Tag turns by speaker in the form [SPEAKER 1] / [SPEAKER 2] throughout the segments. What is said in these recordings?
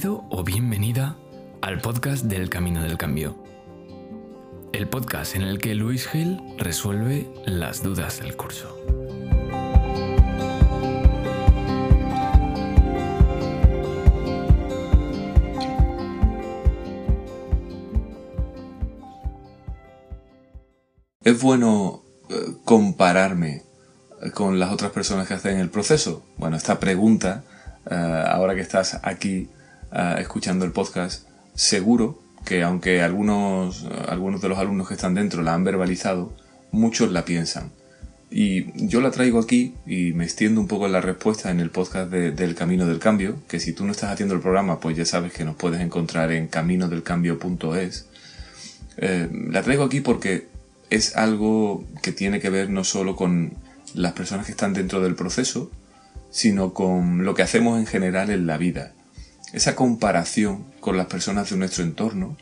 [SPEAKER 1] Bienvenido o bienvenida al podcast del Camino del Cambio. El podcast en el que Luis Gil resuelve las dudas del curso.
[SPEAKER 2] ¿Es bueno eh, compararme con las otras personas que hacen el proceso? Bueno, esta pregunta, eh, ahora que estás aquí eh, escuchando el podcast, seguro que aunque algunos, algunos de los alumnos que están dentro la han verbalizado, muchos la piensan. Y yo la traigo aquí y me extiendo un poco en la respuesta en el podcast del Camino del Cambio, que si tú no estás haciendo el programa, pues ya sabes que nos puedes encontrar en caminodelcambio.es. la traigo aquí porque es algo que tiene que ver no solo con las personas que están dentro del proceso, sino con lo que hacemos en general en la vida. Esa comparación con las personas de nuestro entorno,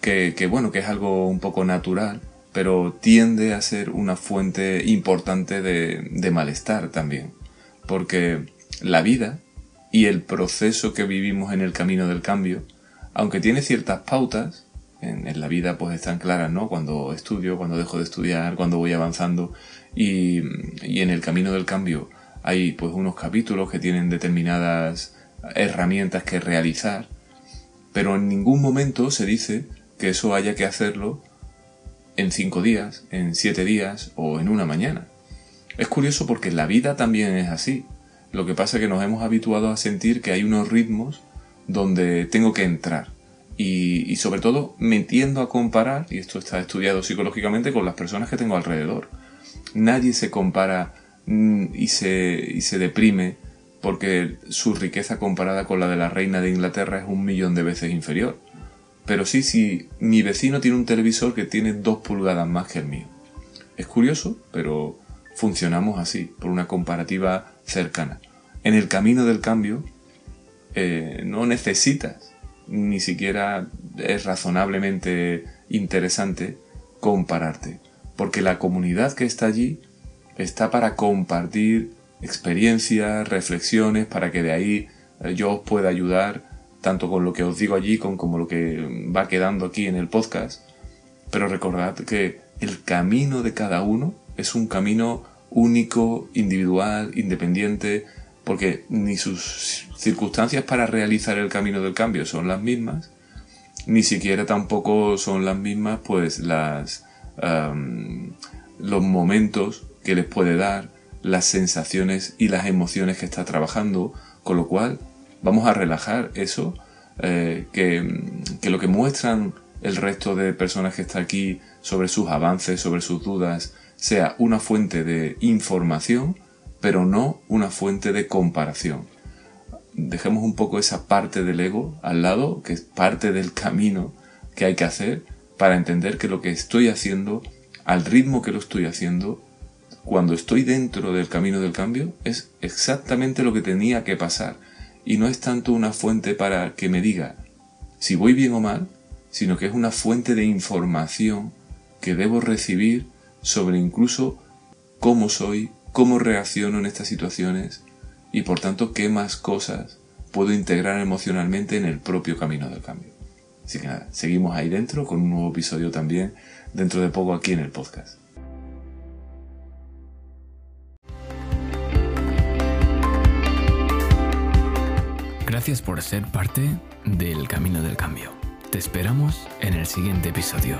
[SPEAKER 2] que, bueno, que es algo un poco natural, pero tiende a ser una fuente importante de, malestar también. Porque la vida y el proceso que vivimos en el camino del cambio, aunque tiene ciertas pautas, en, la vida pues están claras, ¿no? Cuando estudio, cuando dejo de estudiar, cuando voy avanzando y, y en el camino del cambio hay pues unos capítulos que tienen determinadas herramientas que realizar, pero en ningún momento se dice que eso haya que hacerlo en cinco días, en siete días o en una mañana. Es curioso porque la vida también es así. Lo que pasa es que nos hemos habituado a sentir que hay unos ritmos donde tengo que entrar y, sobre todo me tiendo a comparar, y esto está estudiado psicológicamente, con las personas que tengo alrededor. Nadie se compara mm, y se, y se deprime porque su riqueza comparada con la de la reina de Inglaterra es un millón de veces inferior. Pero sí, si mi vecino tiene un televisor que tiene dos pulgadas más que el mío. Es curioso, pero funcionamos así, por una comparativa cercana. En el camino del cambio, eh, no necesitas ni siquiera es razonablemente interesante compararte, porque la comunidad que está allí está para compartir experiencias, reflexiones, para que de ahí eh, yo os pueda ayudar tanto con lo que os digo allí como con lo que va quedando aquí en el podcast. Pero recordad que el camino de cada uno es un camino único, individual, independiente, porque ni sus circunstancias para realizar el camino del cambio son las mismas, ni siquiera tampoco son las mismas pues las los momentos que les puede dar, las sensaciones y las emociones que está trabajando, con lo cual vamos a relajar eso, eh, que, que lo que muestran el resto de personas que está aquí sobre sus avances, sobre sus dudas, sea una fuente de información, pero no una fuente de comparación. Dejemos un poco esa parte del ego al lado, que es parte del camino que hay que hacer para entender que lo que estoy haciendo, al ritmo que lo estoy haciendo, cuando estoy dentro del camino del cambio, es exactamente lo que tenía que pasar. Y no es tanto una fuente para que me diga si voy bien o mal, sino que es una fuente de información que debo recibir sobre incluso cómo soy, cómo reacciono en estas situaciones y por tanto qué más cosas puedo integrar emocionalmente en el propio camino del cambio. Así que nada, seguimos ahí dentro con un nuevo episodio también dentro de poco aquí en el podcast.
[SPEAKER 1] Gracias por ser parte del Camino del Cambio. Te esperamos en el siguiente episodio.